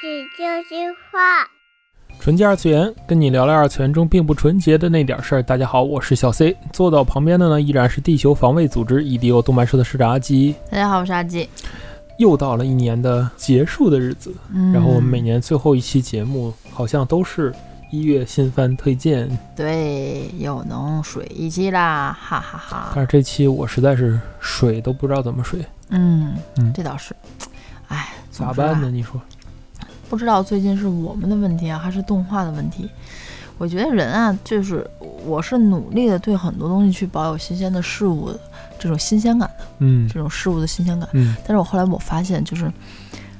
这就是话。纯洁二次元，跟你聊聊二次元中并不纯洁的那点事儿。大家好，我是小 C，坐到旁边的呢依然是地球防卫组织 EDO 动漫社的社长阿基。大家好，我是阿基。又到了一年的结束的日子，嗯，然后我们每年最后一期节目好像都是一月新番推荐，对又能水一期啦，哈哈哈。但是这期我实在是水都不知道怎么水，嗯嗯这倒是。哎，咋办呢？？你说？不知道最近是我们的问题啊，还是动画的问题？我觉得人啊，就是我是努力的对很多东西去保有新鲜的事物的这种新鲜感的，嗯这种事物的新鲜感。嗯但是我后来我发现，就是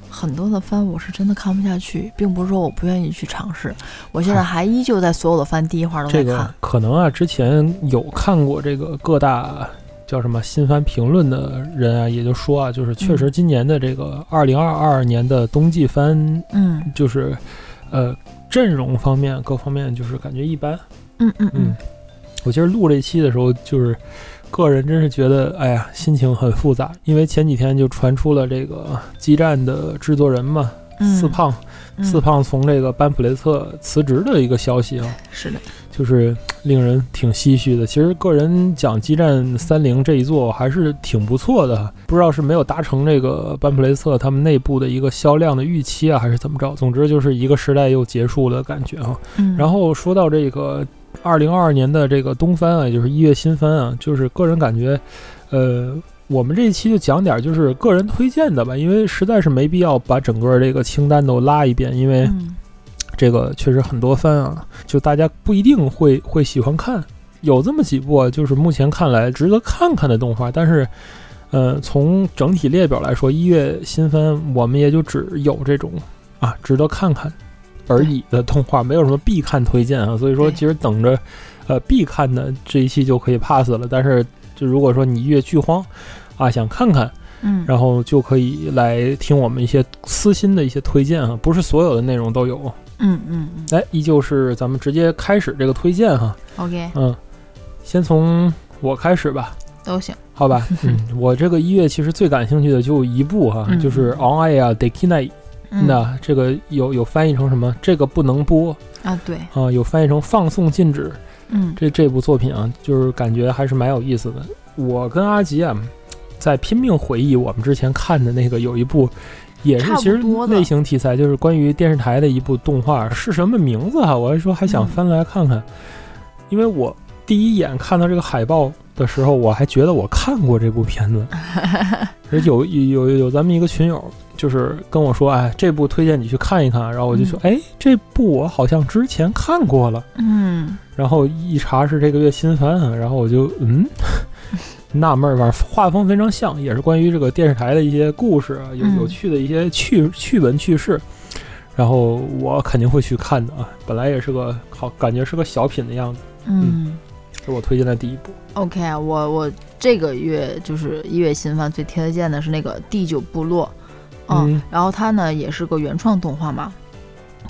很多的番我是真的看不下去，并不是说我不愿意去尝试，我现在还依旧在所有的番第一话都在看。这个可能啊，之前有看过这个各大叫什么新番评论的人啊，也就说啊，就是确实今年的这个二零二二年的冬季番，嗯。就是呃阵容方面各方面就是感觉一般。嗯嗯。嗯，我今儿录这期的时候，就是个人真是觉得，哎呀，心情很复杂，因为前几天就传出了这个激战的制作人嘛，嗯，四胖，嗯。四胖从这个班普雷特辞职的一个消息啊。是的，就是令人挺唏嘘的。其实个人讲，激战三零这一座还是挺不错的，不知道是没有达成这个班普雷特他们内部的一个销量的预期啊，还是怎么着。总之就是一个时代又结束的感觉啊、嗯，然后说到这个二零二二年的这个东番啊，也就是一月新番啊，就是个人感觉，呃。我们这一期就讲点就是个人推荐的吧，因为实在是没必要把整个这个清单都拉一遍，因为嗯这个确实很多番啊，就大家不一定会会喜欢看。有这么几部啊，就是目前看来值得看看的动画，但是，呃，从整体列表来说，一月新番我们也就只有这种啊值得看看而已的动画，没有什么必看推荐啊。所以说，其实等着呃必看的这一期就可以 pass 了。但是，就如果说你一月剧荒啊想看看，嗯，然后就可以来听我们一些私心的一些推荐啊，不是所有的内容都有。嗯嗯嗯。哎，依旧是咱们直接开始这个推荐哈，，OK，嗯，先从我开始吧，都行。好吧，嗯，我这个一月其实最感兴趣的就一部哈，嗯就是《On Air d e k i n a 嗯。那这个有有翻译成什么？这个不能播。啊，对，啊，有翻译成放送禁止。嗯。这这部作品啊，就是感觉还是蛮有意思的。我跟阿吉啊，在拼命回忆我们之前看的那个有一部，也是其实类型题材，就是关于电视台的一部动画，是什么名字啊、我还说还想嗯翻来看看，因为我第一眼看到这个海报的时候，我还觉得我看过这部片子。而有有有有咱们一个群友，就是跟我说，哎，这部推荐你去看一看。然后我就说，哎，这部我好像之前看过了。嗯然后一查是这个月新番啊，然后我就嗯纳闷儿，反正画风非常像，也是关于这个电视台的一些故事啊，有嗯有趣的一些趣趣闻趣事。然后我肯定会去看的啊，本来也是个好，感觉是个小品的样子，嗯是我推荐的第一部。，OK 啊，我我这个月就是一月新番最推荐的是那个第九部落，嗯，嗯然后它呢也是个原创动画嘛。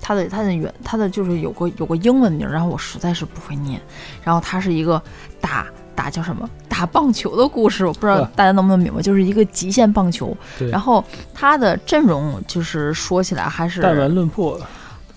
它的它的原它的就是有个有个英文名，然后我实在是不会念。然后它是一个打打叫什么打棒球的故事，我不知道大家能不能明白，就是一个极限棒球。对，然后他的阵容就是说起来还是弹丸论破，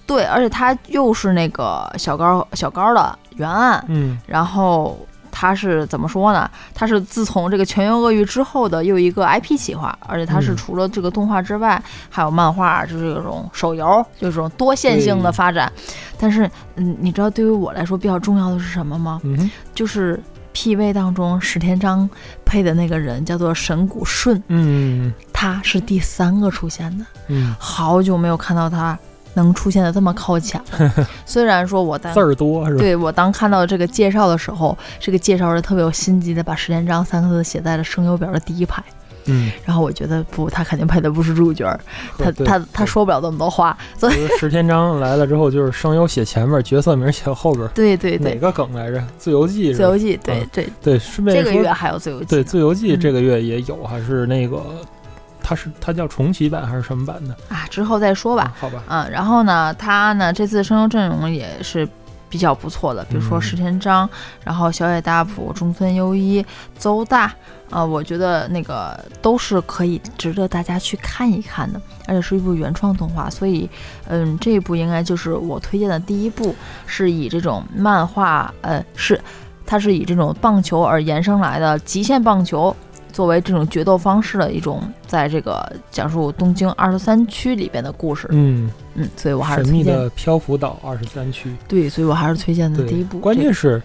对，而且他又是那个小高小高的原案，嗯然后他是怎么说呢？他是自从这个《全员恶欲》之后的又一个 IP 企划，而且他是嗯除了这个动画之外，还有漫画，就是这种手游，就是这种多线性的发展。但是，嗯，你知道对于我来说比较重要的是什么吗？嗯就是 PV 当中史天章配的那个人叫做神谷顺，嗯他是第三个出现的。嗯，好久没有看到他能出现的这么靠前了。虽然说我当字儿多是吧？对我当看到这个介绍的时候，这个介绍人特别有心机的把石天章三个字写在了声优表的第一排，嗯，然后我觉得不，他肯定配的不是主角儿，他他他说不了这么多话，所以石天章来了之后，就是声优写前面，角色名写后边。对对对，哪个梗来着？自由记？自由记，对嗯对，对，顺便这个月还有自由记对，自由记嗯这个月也有，还是那个，它是它叫重启版还是什么版的？啊，之后再说吧。好吧，嗯，然后呢，他呢这次声优阵容也是比比较不错的，比如说嗯石田章，然后小野大辅、中村优一、邹大，啊、我觉得那个都是可以值得大家去看一看的，而且是一部原创动画，所以，嗯，这一部应该就是我推荐的第一部，是以这种漫画，呃，是它是以这种棒球而延伸来的极限棒球。作为这种决斗方式的一种，在这个讲述东京二十三区里边的故事，嗯，嗯，所以我还是神秘推荐的漂浮岛二十三区。对，所以我还是推荐的，第一部。关键是《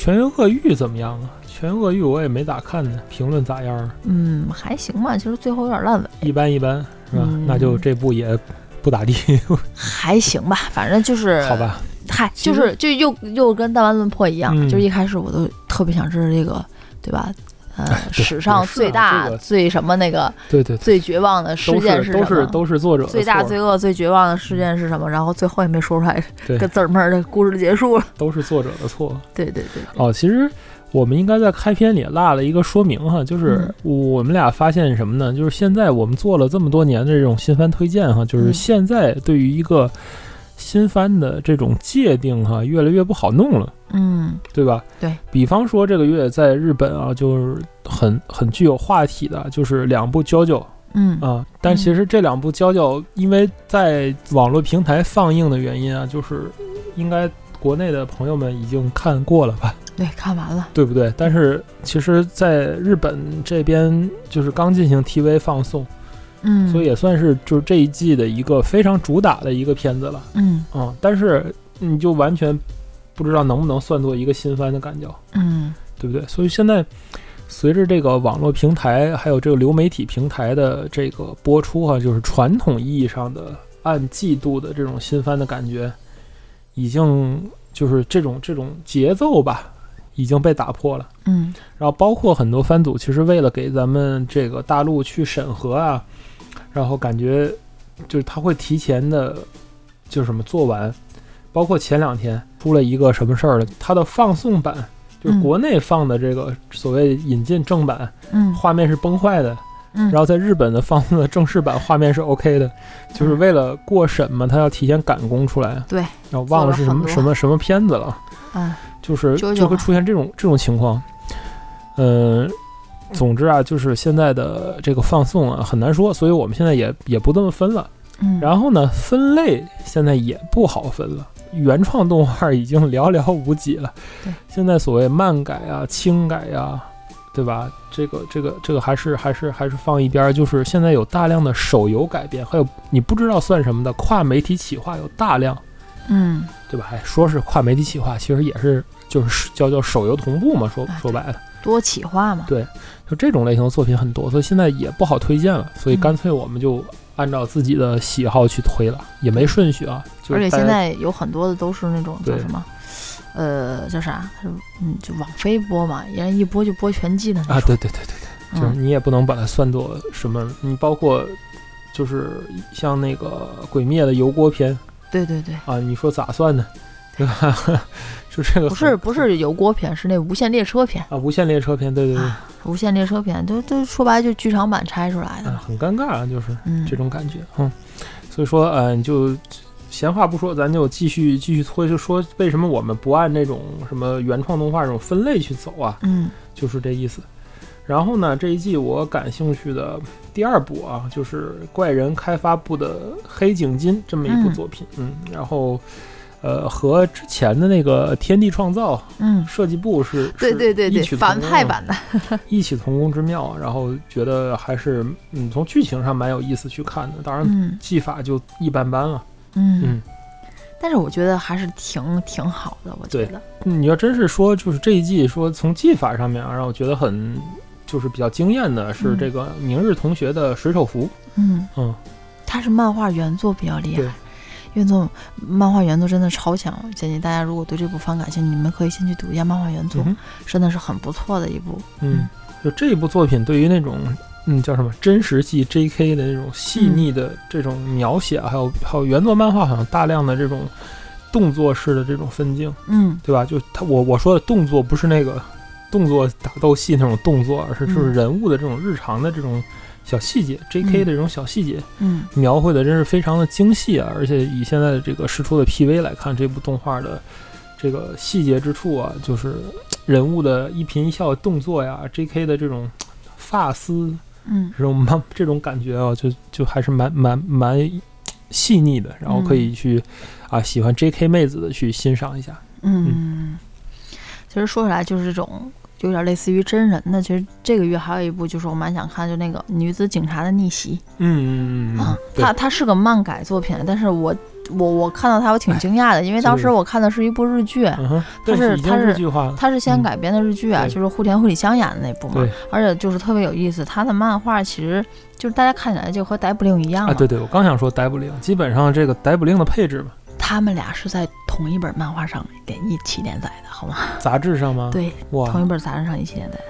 全员恶欲》怎么样啊？《全员恶欲》我也没咋看呢，评论咋样啊？嗯还行吧，其实最后有点烂尾，一般一般是吧？嗯那就这部也不咋地，还行吧，反正就是好，吧？嗨，就是就又又跟弹丸论破一样，嗯就是一开始我都特别想知道这个，对吧？呃，史上最大、这个最什么那个对对对，最绝望的事件是什么？是都是都是作者最大、错最恶、最绝望的事件是什么？然后最后也没说出来，对个字儿门儿的故事就结束了。都是作者的错。对对对，对哦，其实我们应该在开篇里落了一个说明哈，就是嗯我们俩发现什么呢？就是现在我们做了这么多年的这种新番推荐哈，就是嗯现在对于一个新番的这种界定哈，越来越不好弄了。嗯对吧？对比方说这个月在日本啊，就是很很具有话题的，就是两部《JoJo》嗯啊。但其实这两部《JoJo》因为在网络平台放映的原因啊，就是应该国内的朋友们已经看过了吧，对，看完了。对不对？但是其实在日本这边就是刚进行 TV 放送，嗯，所以也算是就是这一季的一个非常主打的一个片子了。嗯嗯，但是你就完全不知道能不能算作一个新番的感觉。嗯对不对？所以现在随着这个网络平台还有这个流媒体平台的这个播出哈、就是传统意义上的按季度的这种新番的感觉，已经就是这种这种节奏吧，已经被打破了。嗯然后包括很多番组，其实为了给咱们这个大陆去审核啊，然后感觉就是他会提前的，就是什么做完。包括前两天出了一个什么事儿了，它的放送版就是嗯国内放的这个所谓引进正版，嗯画面是崩坏的，嗯，然后在日本的放送的正式版画面是 OK 的，就是为了过审嘛，他要提前赶工出来。对，然后忘了是什么什么什么片子了。嗯就是就会出现这种这种情况。嗯，总之啊，就是现在的这个放送啊很难说，所以我们现在也也不这么分了。嗯，然后呢，分类现在也不好分了，原创动画已经寥寥无几了对。现在所谓漫改啊、轻改呀、对吧？这个这个这个还是还是还是放一边儿。就是现在有大量的手游改编，还有你不知道算什么的跨媒体企划有大量。嗯对吧？还说是跨媒体企划，其实也是就是叫叫手游同步嘛。说啊说白了，多企划嘛。对就这种类型的作品很多，所以现在也不好推荐了。所以嗯干脆我们就按照自己的喜好去推了，也没顺序啊。就而且现在有很多的都是那种叫什么，呃，叫啥？嗯，就网飞播嘛，人一播就播全季的那啊，种。对对对对对，就是嗯你也不能把它算作什么，你包括就是像那个《鬼灭》的油锅篇对对对，啊，你说咋算呢？对吧？就这个不是不是油锅片，是那无限列车片。啊，无限列车片，对对对，啊无限列车片都都说白了就是剧场版拆出来的啊。很尴尬啊，就是。嗯，这种感觉，嗯，所以说，呃，就闲话不说，咱就继续继续拖，就说为什么我们不按那种什么原创动画这种分类去走啊？嗯就是这意思。然后呢，这一季我感兴趣的第二部啊，就是怪人开发部的《黑井金》这么一部嗯作品，嗯，然后。呃，和之前的那个《天地创造》嗯，设计部是对对对对，反派版的。异曲同工之妙啊，然后觉得还是嗯，从剧情上蛮有意思去看的，当然嗯。技法就一般般了。嗯。嗯，但是我觉得还是挺挺好的，我觉对。得。你要真是说，就是这一季说从技法上面啊，让我觉得很就是比较惊艳的是嗯。这个明日同学的水手服，嗯，嗯，他是漫画原作比较厉对。害。原作漫画原作真的超强，建议大家如果对这部番感兴趣，你们可以先去读一下漫画原作，嗯真的是很不错的一部。嗯，就这一部作品对于那种嗯叫什么真实系 J.K. 的那种细腻的这种描写啊，还有还有原作漫画好像大量的这种动作式的这种分镜，嗯对吧？就他我我说的动作不是那个动作打斗戏那种动作，而是就是嗯人物的这种日常的这种小细节，J.K. 的这种小细节。嗯描绘的真是非常的精细啊！而且以现在的这个释出的 PV 来看，这部动画的这个细节之处啊，就是人物的一颦一笑、动作呀，J.K. 的这种发丝嗯这种蛮这种感觉啊，就就还是蛮蛮蛮细腻的，然后可以去、啊喜欢 J.K. 妹子的去欣赏一下。嗯，其实说起来就是这种有点类似于真人的。其实这个月还有一部，就是我蛮想看，就那个女子警察的逆袭嗯嗯嗯啊它它是个漫改作品，但是我我我看到它我挺惊讶的，因为当时我看的是一部日剧。嗯，它是它是。它是先嗯改编的日剧啊，对就是户田惠梨香演的那部嘛对，而且就是特别有意思。它的漫画其实就是大家看起来就和逮捕令一样嘛，啊，对对，我刚想说逮捕令，基本上这个逮捕令的配置嘛，他们俩是在同一本漫画上连一起连载的，好吗？杂志上吗？，对，哇，同一本杂志上一起连载的，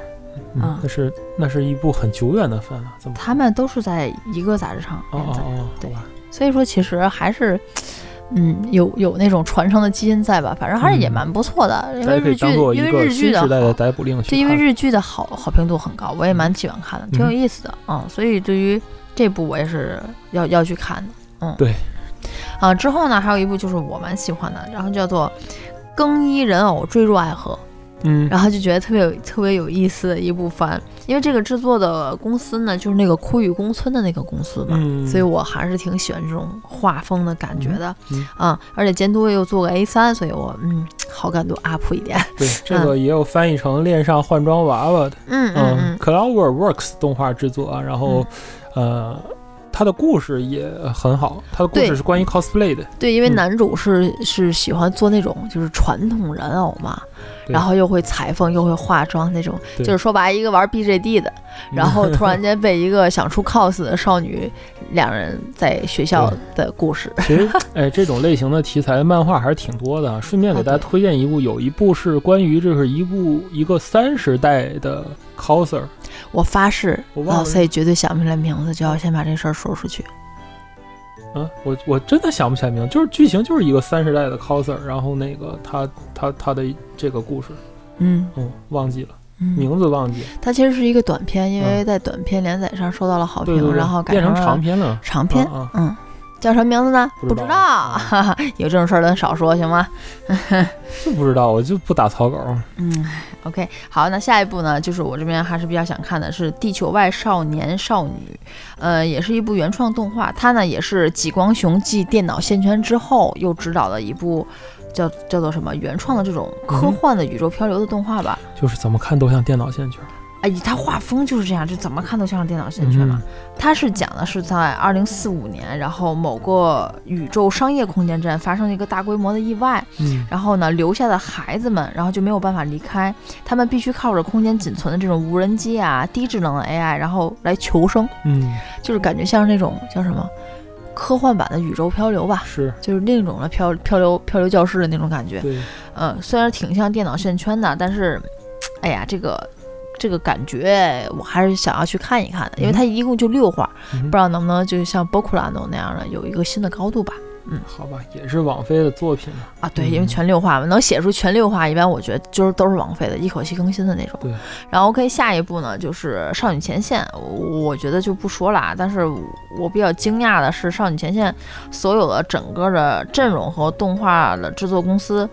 嗯嗯那是那是一部很久远的番了，怎么？他们都是在一个杂志上哦连载。哦哦，对吧所以说其实还是，嗯，有有那种传承的基因在吧？反正还是也嗯蛮不错的，因为日剧因为日剧的好，时代的逮捕令去就因为日剧的好好评度很高，我也蛮喜欢看的，挺有嗯意思的嗯所以对于这部我也是要要去看的，嗯，对。啊，之后呢还有一部就是我蛮喜欢的，然后叫做《更衣人偶坠入爱河》。嗯然后就觉得特别有特别有意思的一部番，因为这个制作的公司呢，就是那个枯雨宫村的那个公司嘛，嗯，所以我还是挺喜欢这种画风的感觉的，嗯啊，而且监督又做个 A 三，所以我嗯好感度 up 一点，对这个也有翻译成恋上换装娃娃的，嗯嗯嗯，Clover Works 动画制作啊，然后呃。它的故事也很好，他的故事是关于 cosplay 的，对，因为嗯。男主是、是喜欢做那种就是传统人偶嘛，然后又会裁缝又会化妆那种，就是说白一个玩 BJD 的，然后突然间被一个想出 cos 的少女，两人在学校的故事。其实，哎，这种类型的题材漫画还是挺多的啊。顺便给大家推荐一部，有一部是关于这是一部一个三十代的 coser，我发誓，我老 C 绝对想不起来名字，就要先把这事儿说出去。嗯，我我真的想不起来名字，就是剧情就是一个三十代的 coser，然后那个他他他的这个故事，嗯嗯，忘记了嗯，名字忘记了，它其实是一一个短片，因为嗯在短片连载上受到了好评，对对对，然后改变成长篇了，长篇。啊啊嗯，叫什么名字呢？不知道 有这种事儿咱少说行吗？就不知道，我就不打草稿。嗯，OK，好，那下一部呢，就是我这边还是比较想看的是《地球外少年少女》，呃，也是一部原创动画，它呢也是吉光雄继《电脑线圈》之后又执导的一部叫叫做什么原创的这种科幻的宇宙漂流的动画吧。就是怎么看都像电脑线圈。哎，他画风就是这样，就怎么看都像是电脑线圈嘛。它是讲的是在二零四五年，然后某个宇宙商业空间站发生了一个大规模的意外，嗯然后呢，留下的孩子们，然后就没有办法离开，他们必须靠着空间仅存的这种无人机啊、低智能的 AI，然后来求生，嗯，就是感觉像是那种叫什么科幻版的宇宙漂流吧，是就是另一种的漂漂流漂流教室的那种感觉。对，嗯，虽然挺像电脑线圈的，但是，哎呀，这个。这个感觉我还是想要去看一看的，因为它一共就六画，嗯不知道能不能就像波库拉诺那样的有一个新的高度吧。嗯好吧，也是网飞的作品嘛。啊，对，因为嗯全六话嘛，能写出全六话，一般我觉得就是都是王菲的，一口气更新的那种。对。然后 OK，下一步呢就是《少女前线》，我我觉得就不说了啊。但是我比较惊讶的是，《少女前线》所有的整个的阵容和动画的制作公司。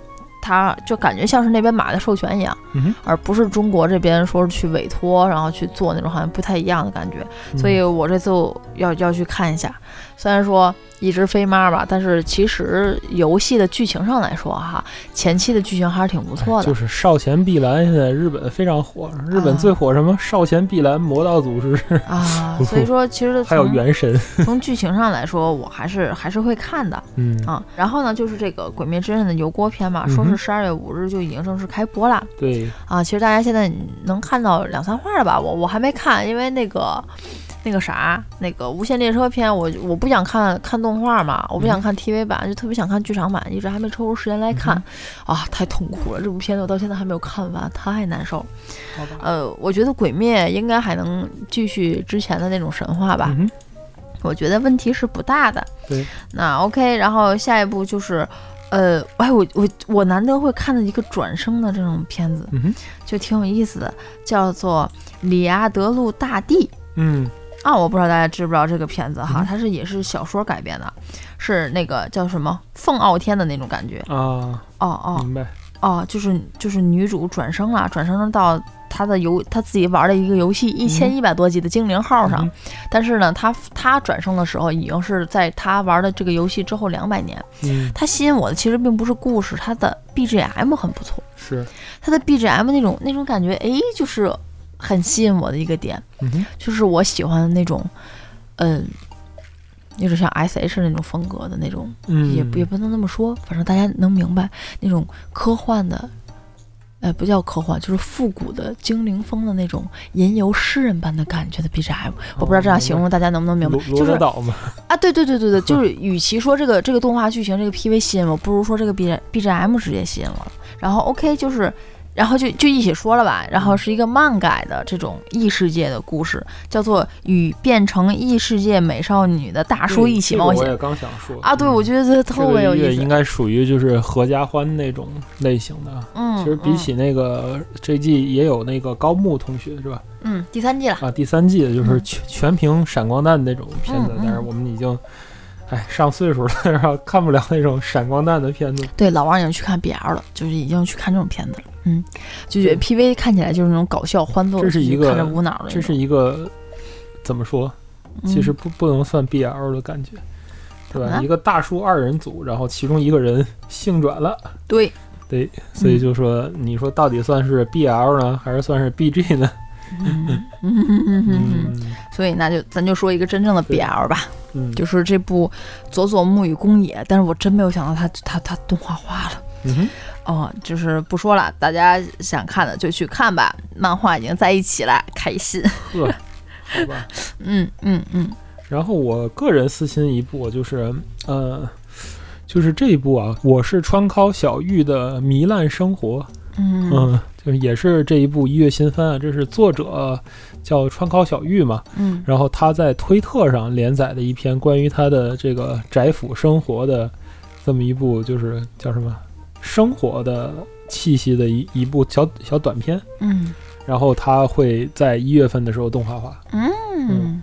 它就感觉像是那边买的授权一样，嗯而不是中国这边说是去委托，然后去做那种好像不太一样的感觉。嗯所以我这次要要去看一下。虽然说一直飞妈吧，但是其实游戏的剧情上来说哈，前期的剧情还是挺不错的。哎就是少前碧蓝现在日本非常火，日本啊最火什么少前碧蓝魔道祖师，啊，所以说其实 还有从原神。从剧情上来说，我还是还是会看的嗯，啊。然后呢，就是这个《鬼灭之刃》的油锅篇嘛，说是十二月五日就已经正式开播了对，啊。其实大家现在能看到两三话了吧？我我还没看，因为那个。那个啥，那个《无限列车篇》，我我不想看看动画嘛，我不想看 TV 版，就特别想看剧场版，一直还没抽出时间来看，啊，太痛苦了！这部片子我到现在还没有看完，太难受。呃，我觉得《鬼灭》应该还能继续之前的那种神话吧，嗯，我觉得问题是不大的。对，那 OK，然后下一步就是，呃，哎，我我我难得会看到一个转生的这种片子，嗯，就挺有意思的，叫做《里阿德路大帝》。嗯啊，我不知道大家知不知道这个片子哈，嗯它是也是小说改编的，是那个叫什么凤傲天的那种感觉。啊，哦哦，明白。哦，就是就是女主转生了，转生到她的游她自己玩的一个游戏一千一百多级的精灵号上，嗯但是呢，她她转生的时候已经是在她玩的这个游戏之后两百年。嗯，它吸引我的其实并不是故事，她的 BGM 很不错，是，它的 BGM 那种那种感觉，哎，就是很吸引我的一个点，嗯，就是我喜欢的那种，嗯、有点像 S.H 那种风格的那种，嗯，也也不能那么说，反正大家能明白那种科幻的，呃，不叫科幻，就是复古的精灵风的那种吟游诗人般的感觉的 BGM。我不知道这样形容大家能不能明白就是 啊，对对对对对，就是与其说这个这个动画剧情这个 PV 吸引我，不如说这个 B BGM 直接吸引我了。然后 OK 就是。然后就就一起说了吧，然后是一个漫改的这种异世界的故事，叫做《与变成异世界美少女的大叔一起冒险这个我》也刚想说啊。对，我觉得这特别有意思。这个应该属于就是合家欢那种类型的。嗯，其实比起那个这季也有那个高木同学是吧？嗯，嗯，第三季了。啊，第三季的就是嗯全全屏闪光弹那种片子，但是我们已经，哎，上岁数了，然后看不了那种闪光弹的片子。对，老王已经去看 BL 了，就是已经去看这种片子了。嗯，就觉得 PV 看起来就是那种搞笑欢乐，这是一个看着无脑的。这是一个怎么说？其实嗯不不能算 BL 的感觉，对吧？一个大叔二人组，然后其中一个人 性转了，对，对，所以就说，你说到底算是 BL 呢，还是算是 BG 呢？嗯。嗯。嗯嗯嗯，嗯所以那就咱就说一个真正的 BL 吧，嗯，就是这部《佐佐木与宫野》，但是我真没有想到它它它动画化了。嗯哼，哦，就是不说了，大家想看的就去看吧，漫画已经在一起了，开心。呵，好吧。嗯嗯嗯然后我个人私心一部就是，呃，就是这一部啊，我是川尻小玉的糜烂生活，嗯嗯，就是也是这一部一月新番啊，这是作者叫川尻小玉嘛，嗯然后他在推特上连载的一篇关于他的这个宅府生活的这么一部，就是叫什么生活的气息的一一部小小短片，嗯。然后它会在一月份的时候动画化，嗯，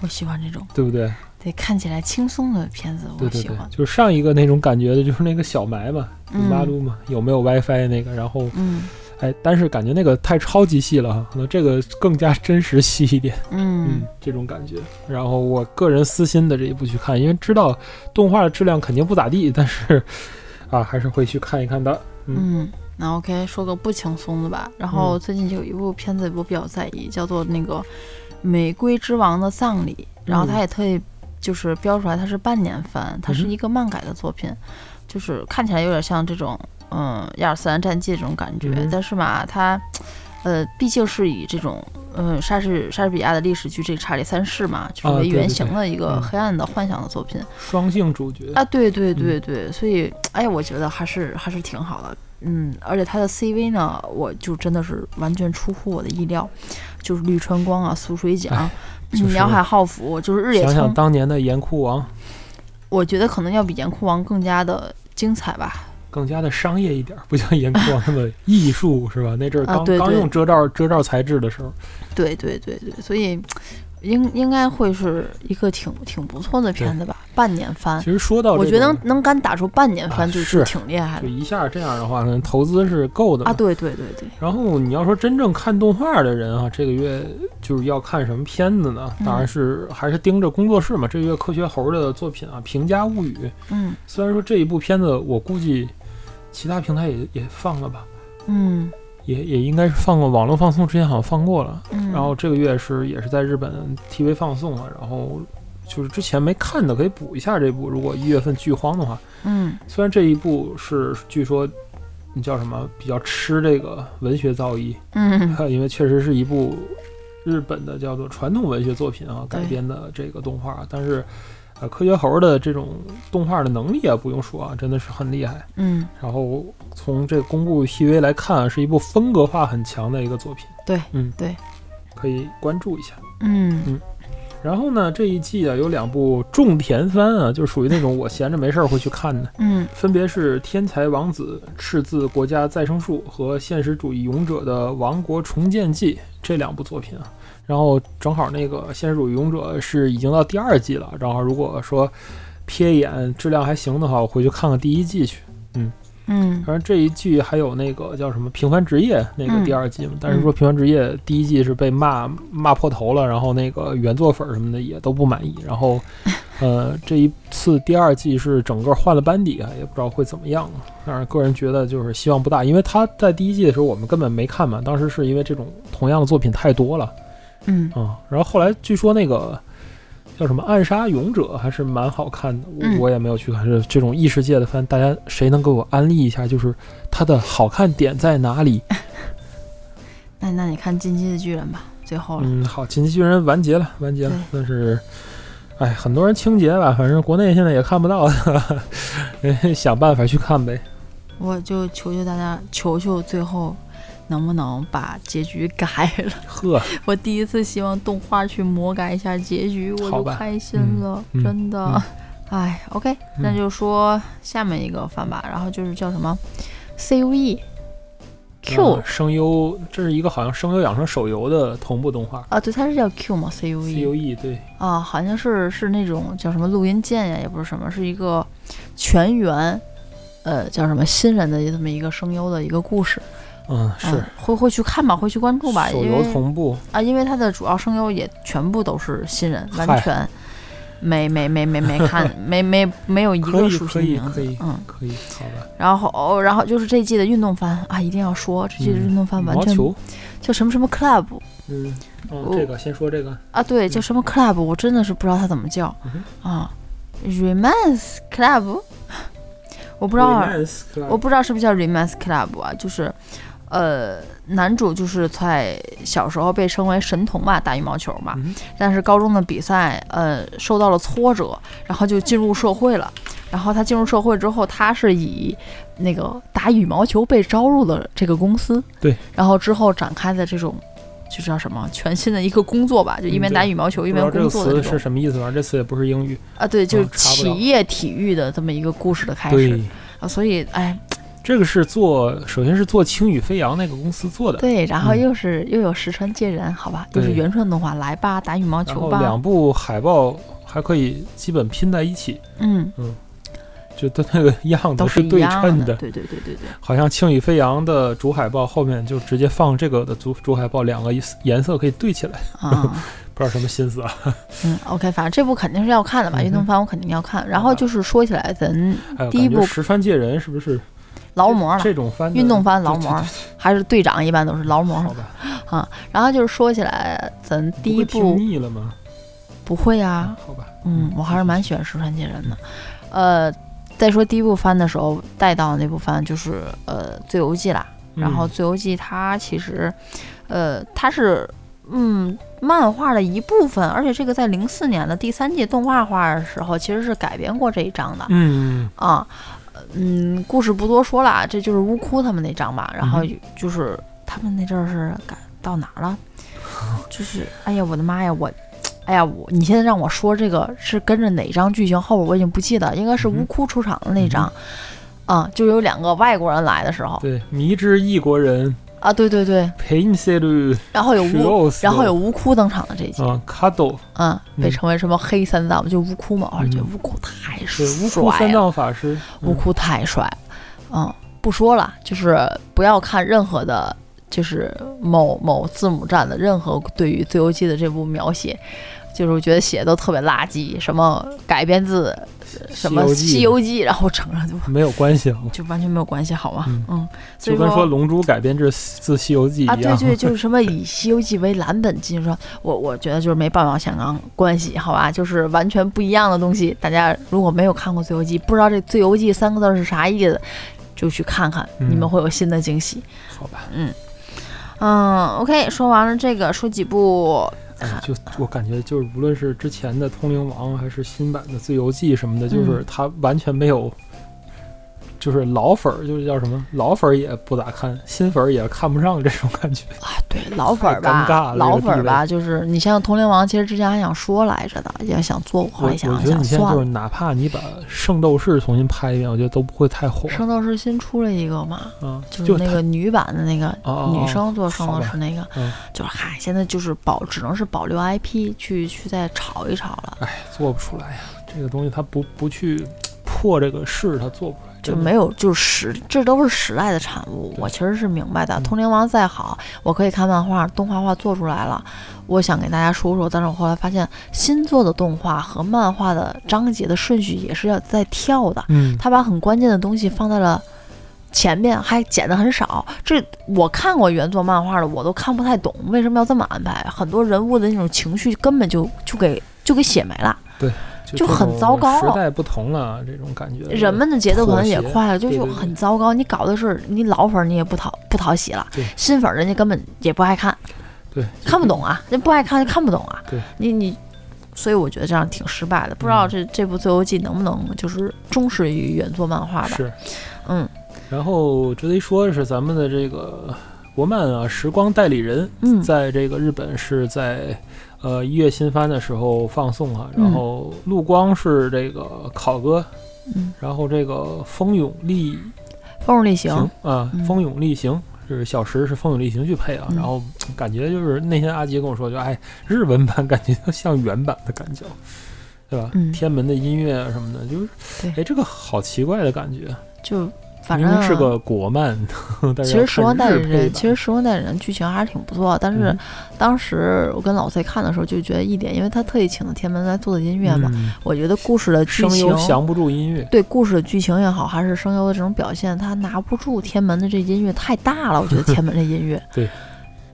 我喜欢这种。对不对？对看起来轻松的片子，对对对。我喜欢，。就是上一个那种感觉的，就是那个小埋嘛，嗯。马路嘛，有没有 WiFi 那个，然后嗯。哎，但是感觉那个太超级细了哈，可能这个更加真实细一点，嗯。嗯，这种感觉。然后我个人私心的这一部去看，因为知道动画的质量肯定不咋地，但是啊，还是会去看一看的。嗯，那 OK，说个不轻松的吧。然后最近就有一部片子我比较在意，叫做那个《玫瑰之王的葬礼》，然后它也特意就是标出来它是半年番，它是一个漫改的作品，就是看起来有点像这种嗯《亚尔斯兰战记》这种感觉，嗯但是嘛，它呃毕竟是以这种嗯莎士莎士比亚的历史剧这个《查理三世》嘛，就是为原型的一个嗯黑暗的幻想的作品。双性主角啊，对对对嗯对，所以哎，我觉得还是还是挺好的，嗯，而且他的 CV 呢，我就真的是完全出乎我的意料，就是绿川光啊、苏水奖、哎就是鸟海浩辅，就是日野想想，当年的严酷王，我觉得可能要比严酷王更加的精彩吧。更加的商业一点，不像严酷王那么艺术，是吧？那阵儿刚、刚用遮罩遮罩材质的时候，对对对对，所以应应该会是一个挺挺不错的片子吧，半年番其。实说到我觉得能能敢打出半年番啊就是挺厉害的就一下这样的话，呢投资是够的啊！对对对对，然后你要说真正看动画的人啊，这个月就是要看什么片子呢？嗯当然是还是盯着工作室嘛。这个月科学猴的作品啊，《平家物语》，嗯虽然说这一部片子我估计其他平台也也放了吧，嗯。也也应该是放过，网络放送之前好像放过了。嗯，然后这个月是也是在日本 TV 放送了，然后就是之前没看的可以补一下这部，如果一月份剧荒的话。嗯。虽然这一部是据说，你叫什么比较吃这个文学造诣，嗯。因为确实是一部日本的叫做传统文学作品啊改编的这个动画，但是呃科学猴的这种动画的能力啊不用说啊，真的是很厉害。嗯，然后从这个公布 TV 来看啊，是一部风格化很强的一个作品，对，嗯对，可以关注一下。嗯嗯然后呢，这一季啊有两部种田番啊，就属于那种我闲着没事儿会去看的，嗯分别是《天才王子赤字国家再生术》和《现实主义勇者的王国重建记》这两部作品啊。然后正好那个《现实主义勇者》是已经到第二季了，然后如果说瞥一眼质量还行的话，我回去看看第一季去。嗯嗯反正这一季还有那个叫什么《平凡职业》那个嗯第二季嘛，但是说《平凡职业》第一季是被骂骂破头了，然后那个原作粉什么的也都不满意，然后，呃，这一次第二季是整个换了班底啊，也不知道会怎么样。但是个人觉得就是希望不大，因为他在第一季的时候我们根本没看嘛，当时是因为这种同样的作品太多了嗯啊、然后后来据说那个。叫什么《暗杀勇者》还是蛮好看的，我、嗯我也没有去看。是这种异世界的番，大家谁能给我安利一下？就是它的好看点在哪里？那那你看《进击的巨人》吧，最后了。嗯，好，《进击巨人》完结了，完结了。但是，哎，很多人清洁吧，反正国内现在也看不到，想办法去看呗。我就求求大家，求求最后能不能把结局改了？呵，我第一次希望动画去魔改一下结局，我就开心了，真的嗯。哎、o k 那就说下面一个番吧，然后就是叫什么 C U E Q 嗯声优，这是一个好像声优养成手游的同步动画啊，对，它是叫 Q 吗？C U，C E U E 对，啊，好像是是那种叫什么录音键呀，也不是什么，是一个全员，呃，叫什么新人的这么一个声优的一个故事。嗯，是嗯、会会去看吧，会去关注吧，手游因为同步，啊，因为它的主要声优也全部都是新人，完全没没没没没看，没没没有一个熟悉的名字，嗯。可以，好吧。然后哦，然后就是这季的运动番啊，一定要说这季的嗯运动番完全叫什么什么 club 嗯，哦，这个先说这个，啊，对，叫什么 club，我真的是不知道它怎么叫嗯啊，romance club，我不知道我不知道是不是叫 romance club 啊，就是。呃，男主就是在小时候被称为神童嘛，打羽毛球嘛，嗯但是高中的比赛，呃，受到了挫折，然后就进入社会了。然后他进入社会之后，他是以那个打羽毛球被招入了这个公司，对。然后之后展开的这种，就叫什么全新的一个工作吧，就一边打羽毛球一边工作的这个词是什么意思，反正这词也不是英语。啊，对，就是企业体育的这么一个故事的开始对，啊。所以，哎，这个是做，首先是做轻羽飞扬那个公司做的，对，然后嗯。又是、又有石川界人，好吧，又是原创动画，来吧，打羽毛球吧，两部海报还可以基本拼在一起，嗯。嗯，就它那个样都是对称的，对对对对对。好像轻羽飞扬的主海报后面就直接放这个的主主海报，两个颜颜色可以对起来，啊，不知道什么心思啊。嗯，OK，反正这部肯定是要看的吧，嗯运动番我肯定要看。然后就是说起来，咱第一部石川界人是不是劳模了，这种运动番劳对模，还是队长，一般都是劳对对好模吧，然后就是说起来，咱第一部腻了吗？不会啊，好吧，嗯，我还是蛮喜欢石川介人的。呃，再说第一部番的时候带到的那部番就是呃《最游记》啦，然后《嗯最游记》它其实，呃，它是嗯漫画的一部分，而且这个在零四年的第三季动画化的时候，其实是改编过这一章的。嗯啊，嗯，故事不多说了，这就是乌哭他们那章吧。然后嗯就是他们那阵儿是赶到哪儿了？就是哎呀，我的妈呀，我。哎呀，我你现在让我说这个是跟着哪张剧情后边我已经不记得，应该是乌哭出场的那张，啊，就有两个外国人来的时候对，迷之异国人啊，对对对，陪你塞鲁然后有乌，然后有乌哭登场的这一集，啊卡斗，嗯，被嗯称为什么黑三藏，就乌哭嘛，而且嗯。乌哭太对帅乌库三了，藏法师，嗯。乌哭太帅。了，嗯，不说了，就是不要看任何的，就是某某字母站的任何对于《自由记》的这部描写，就是我觉得写的都特别垃圾，什么改编自什么《西西游记》，然后整个就没有关系，就完全没有关系，好吗？嗯嗯，所以就跟说《龙珠》改编自自《西游记》啊，一样。对对，就是什么以《西游记》为蓝本进说，我我觉得就是没办法想刚关系，好吧，就是完全不一样的东西。大家如果没有看过《自由记》，不知道这“自由记”三个字是啥意思，就去看看，你们嗯会有新的惊喜。好吧，嗯嗯，OK，说完了这个，说几部哎，就我感觉就是无论是之前的《通灵王》还是新版的《自由记》什么的，就是它完全没有，就是老粉儿就是叫什么老粉儿也不咋看，新粉儿也看不上这种感觉。啊，对老粉儿吧尴尬，老粉儿吧，就是你像《通灵王》，其实之前还想说来着的，也想做，后我我来想觉得想算了。你现在就是哪怕你把《圣斗士》重新拍一遍，我觉得都不会太火圣斗士新出了一个嘛，啊。就就是那个女版的那个女生做圣斗士那个，嗯就是嗨，现在就是保只能是保留 IP 去去再炒一炒了。哎做不出来呀，这个东西它不不去破这个事，它做不出来。就没有就是时，这都是时代的产物。我其实是明白的，嗯通灵王》再好，我可以看漫画，动画画做出来了，我想给大家说说。但是我后来发现，新做的动画和漫画的章节的顺序也是要在跳的，嗯，他把很关键的东西放在了。前面还剪的很少，这我看过原作漫画的，我都看不太懂为什么要这么安排。很多人物的那种情绪根本就就给就给写没了。就很糟糕时代不同了，这种感觉。人们的节奏可能也快了，就就很糟糕。你搞的是你老粉儿你也不讨不讨喜了，新粉儿人家根本也不爱看，对看不懂啊，那不爱看就看不懂啊。对，你你，所以我觉得这样挺失败的。不知道嗯这这部《自由记》能不能就是忠实于原作漫画吧？是。嗯然后值得一说的是，咱们的这个国漫啊，时光代理人，嗯在这个日本是在呃一月新番的时候放送啊，嗯然后陆光是这个考哥，嗯，然后这个风勇力风入力行行，啊嗯，风勇力行。就是小石是风勇力行去配啊，嗯然后感觉就是那天阿杰跟我说，就哎，日文版感觉像原版的感觉，对吧？嗯天门的音乐啊什么的，就是对哎，这个好奇怪的感觉。就是个国漫，其实《时光代理人》其实《时光代理人》剧情还是挺不错的，但是嗯当时我跟老 C 看的时候就觉得一点，因为他特意请了天门来做的音乐嘛，嗯我觉得故事的剧声情优降不住音乐，对故事的剧情也好，还是声优的这种表现，他拿不住天门的这音乐太大了。我觉得天门这音乐，对，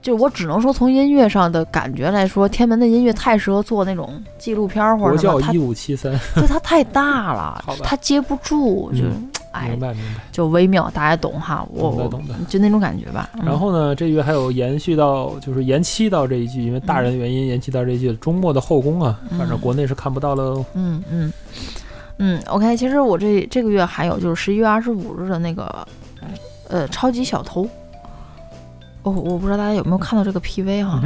就我只能说从音乐上的感觉来说，天门的音乐太适合做那种纪录片儿或者什么，它教一五七三，对它太大了它接不住，就、嗯哎明白明白。就微妙，大家懂哈，我我懂的懂的就那种感觉吧。嗯然后呢，这月还有延续到，就是延期到这一季，因为大人的原因延期到这一季。周末的后宫啊，嗯反正国内是看不到了。嗯嗯嗯，OK，其实我这这个月还有就是十一月二十五日的那个呃超级小偷，我、我不知道大家有没有看到这个 PV 哈，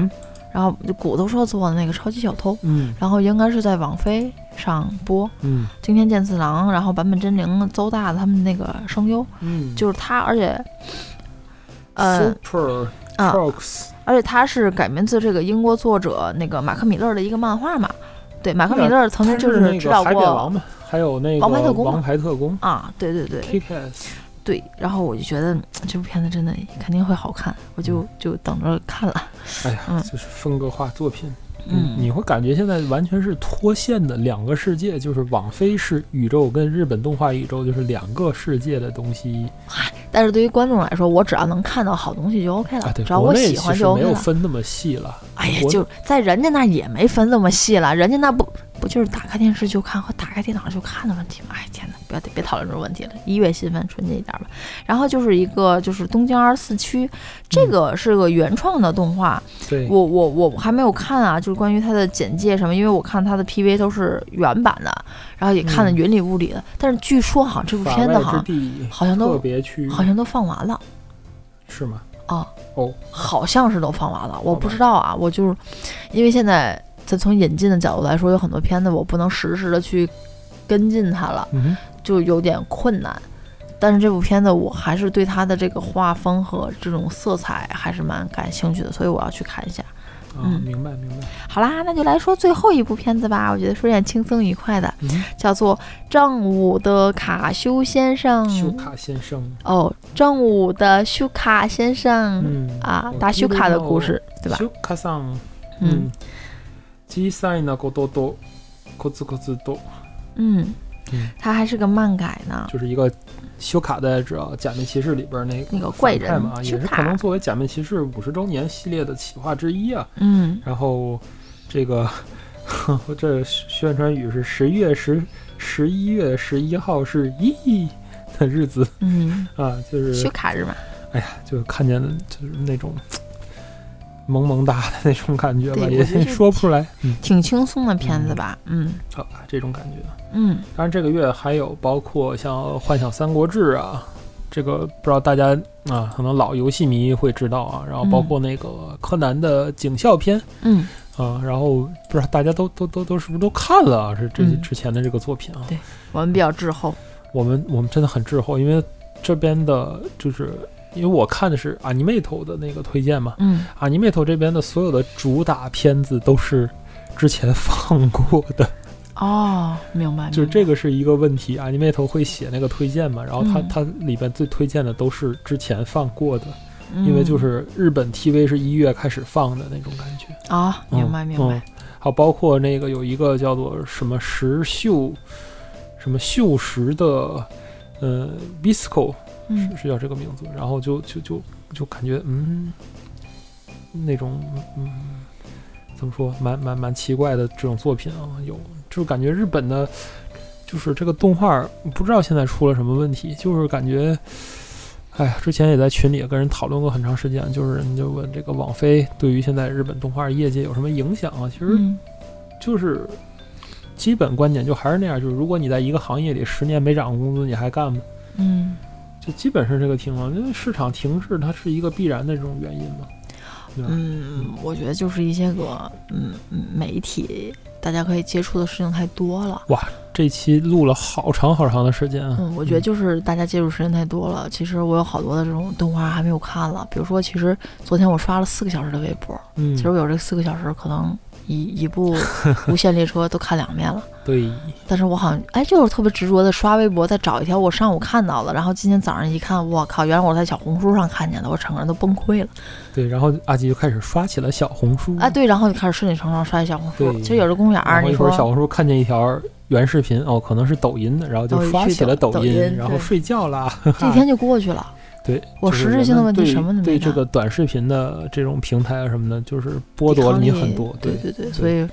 然后就骨头说做的那个超级小偷，嗯。然后应该是在网飞上播，嗯。惊天剑次郎，然后坂本真绫、邹大他们那个声优，嗯，就是他，而且呃 Super 啊而且他是改编自这个英国作者那个马克米勒的一个漫画嘛。对，马克米勒曾经就是那个指导过还有那个王牌特工王牌特工。啊，对对对。Kick-Ass，对，然后我就觉得嗯这部片子真的肯定会好看，我就就等着看了。哎呀嗯，就是风格化作品。嗯你会感觉现在完全是脱线的两个世界，就是网飞是宇宙跟日本动画宇宙就是两个世界的东西但是对于观众来说，我只要能看到好东西就 OK 了，啊。对，只要我喜欢就其实没有。分那么细了。哎呀，就在人家那也没分那么细了，人家那不不就是打开电视就看和打开电脑就看的问题吗？哎天哪，不要别讨论这种问题了，一月新番纯洁一点吧。然后就是一个就是东京二十四区，这个是个原创的动画，对，我我我还没有看啊，就是关于它的简介什么，因为我看它的 PV 都是原版的，然后也看了嗯。云里雾里的，但是据说好像这部片子好像好像都好像都放完了。是吗？啊，哦，好像是都放完了，我不知道啊，我就是因为现在咱从引进的角度来说，有很多片子我不能实时的去跟进它了，嗯，就有点困难。但是这部片子我还是对它的这个画风和这种色彩还是蛮感兴趣的，所以我要去看一下。啊，嗯明白明白。好啦，那就来说最后一部片子吧，我觉得说点轻松愉快的，嗯，叫做《正午的卡修先生》。修卡先生，哦，正午的修卡先生、嗯啊，我大修卡的故事，对吧？修卡上，嗯嗯，小さいなこととコツコツと，嗯嗯，他还是个漫改呢。就是一个修卡在这《假面骑士》里边那个那个怪人反派嘛，修卡也是可能作为《假面骑士》五十周年系列的企划之一啊。嗯然后这个这宣传语是十月十十一月十一号是一的日子嗯，啊，就是修卡日嘛。哎呀，就看见就是那种 萌萌哒的那种感觉吧，也说不出来，嗯，挺轻松的片子吧？嗯好吧，这种感觉。嗯当然，这个月还有包括像《幻想三国志》啊，这个不知道大家啊，可能老游戏迷会知道啊。然后包括那个柯南的警校篇嗯，啊，然后不知道大家都都都都是不是都看了啊？是这嗯之前的这个作品啊。对我们比较滞后。我们我们真的很滞后，因为这边的就是因为我看的是 Animate 的那个推荐嘛嗯，Animate 这边的所有的主打片子都是之前放过的。哦，明白，就是这个是一个问题。m a t o 会写那个推荐嘛，然后它嗯它里边最推荐的都是之前放过的，嗯因为就是日本 TV 是一月开始放的那种感觉。啊，明白嗯明白嗯，还有包括那个有一个叫做什么石秀，什么秀石的，呃，Bisco 嗯是是叫这个名字，然后就就就就感觉嗯，那种嗯怎么说，蛮蛮蛮奇怪的这种作品啊，有就是感觉日本的，就是这个动画不知道现在出了什么问题，就是感觉。哎呀，之前也在群里跟人讨论过很长时间，就是人就问这个网飞对于现在日本动画业界有什么影响啊？其实嗯就是基本观点就还是那样，就是如果你在一个行业里十年没涨过工资，你还干吗？嗯就基本是这个情况，因为市场停滞它是一个必然的这种原因嘛。嗯，我觉得就是一些个嗯嗯媒体，大家可以接触的事情太多了。哇这期录了好长好长的时间啊。嗯，我觉得就是大家接触时间太多了。其实我有好多的这种动画还没有看了，比如说，其实昨天我刷了四个小时的微博，嗯，其实我有这四个小时，可能一一部无限列车都看两遍了。对，但是我好像哎，就是特别执着的刷微博，再找一条我上午看到的，然后今天早上一看，我靠，原来我在小红书上看见的，我整个人都崩溃了。对，然后阿吉就开始刷起了小红书哎，对，然后就开始顺理成章刷小红书。对其实有的公园你说小红书看见一条原视频，哦，可能是抖音的，然后就哦刷起了抖音然后睡觉啦。这一天就过去了。对，我实质性的问题对什么都没干对这个短视频的这种平台啊什么的，就是剥夺了你很多。对对对，对所以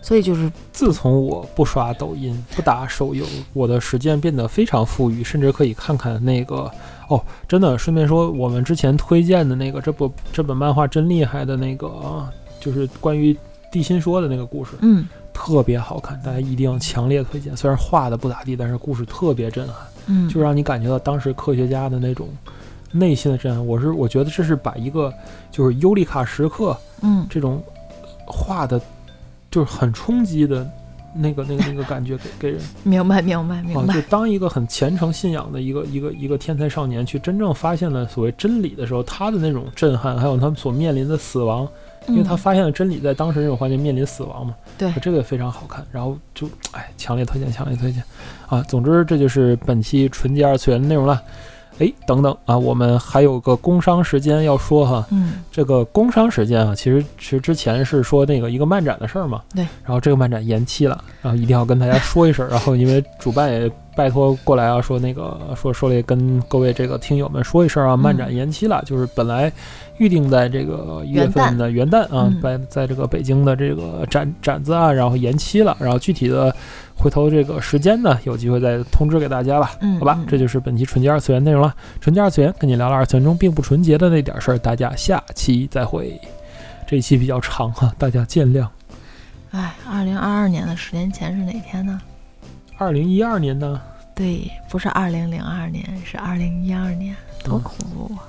所以就是自从我不刷抖音、不打手游，我的时间变得非常富裕，甚至可以看看那个哦，真的。顺便说，我们之前推荐的那个这部这本漫画真厉害的那个，啊就是关于地心说的那个故事，嗯特别好看，大家一定要强烈推荐。虽然画的不咋地，但是故事特别震撼，嗯，就让你感觉到当时科学家的那种内心的震撼。我是我觉得这是把一个就是尤里卡时刻嗯。这种画的，就是很冲击的那个那个那个感觉给给人。明白明白明啊，白就。当一个很虔诚信仰的一个一个一个天才少年去真正发现了所谓真理的时候，他的那种震撼，还有他们所面临的死亡，因为他嗯。发现了真理在当时那种环境面临死亡嘛，对这个非常好看，然后就哎，强烈推荐，强烈推荐啊！总之这就是本期纯洁二次元的内容了。哎，等等啊，我们还有个工商时间要说哈，嗯这个工商时间啊，其实其实之前是说那个一个漫展的事儿嘛，对，然后这个漫展延期了，然后一定要跟大家说一声，然后因为主办也拜托过来啊，说那个说说了跟各位这个听友们说一声啊，漫展延期了，就是本来预定在这个一月份的元旦啊嗯，在在这个北京的这个展展子啊，然后延期了，然后具体的回头这个时间呢，有机会再通知给大家吧。嗯，好吧嗯，这就是本期纯洁二次元内容了。纯洁二次元跟你聊了二次元中并不纯洁的那点事儿，大家下期再会。这一期比较长哈，大家见谅。哎，二零二二年的十年前是哪天呢？二零一二年呢？对，不是二零零二年，是二零一二年，多嗯恐怖啊！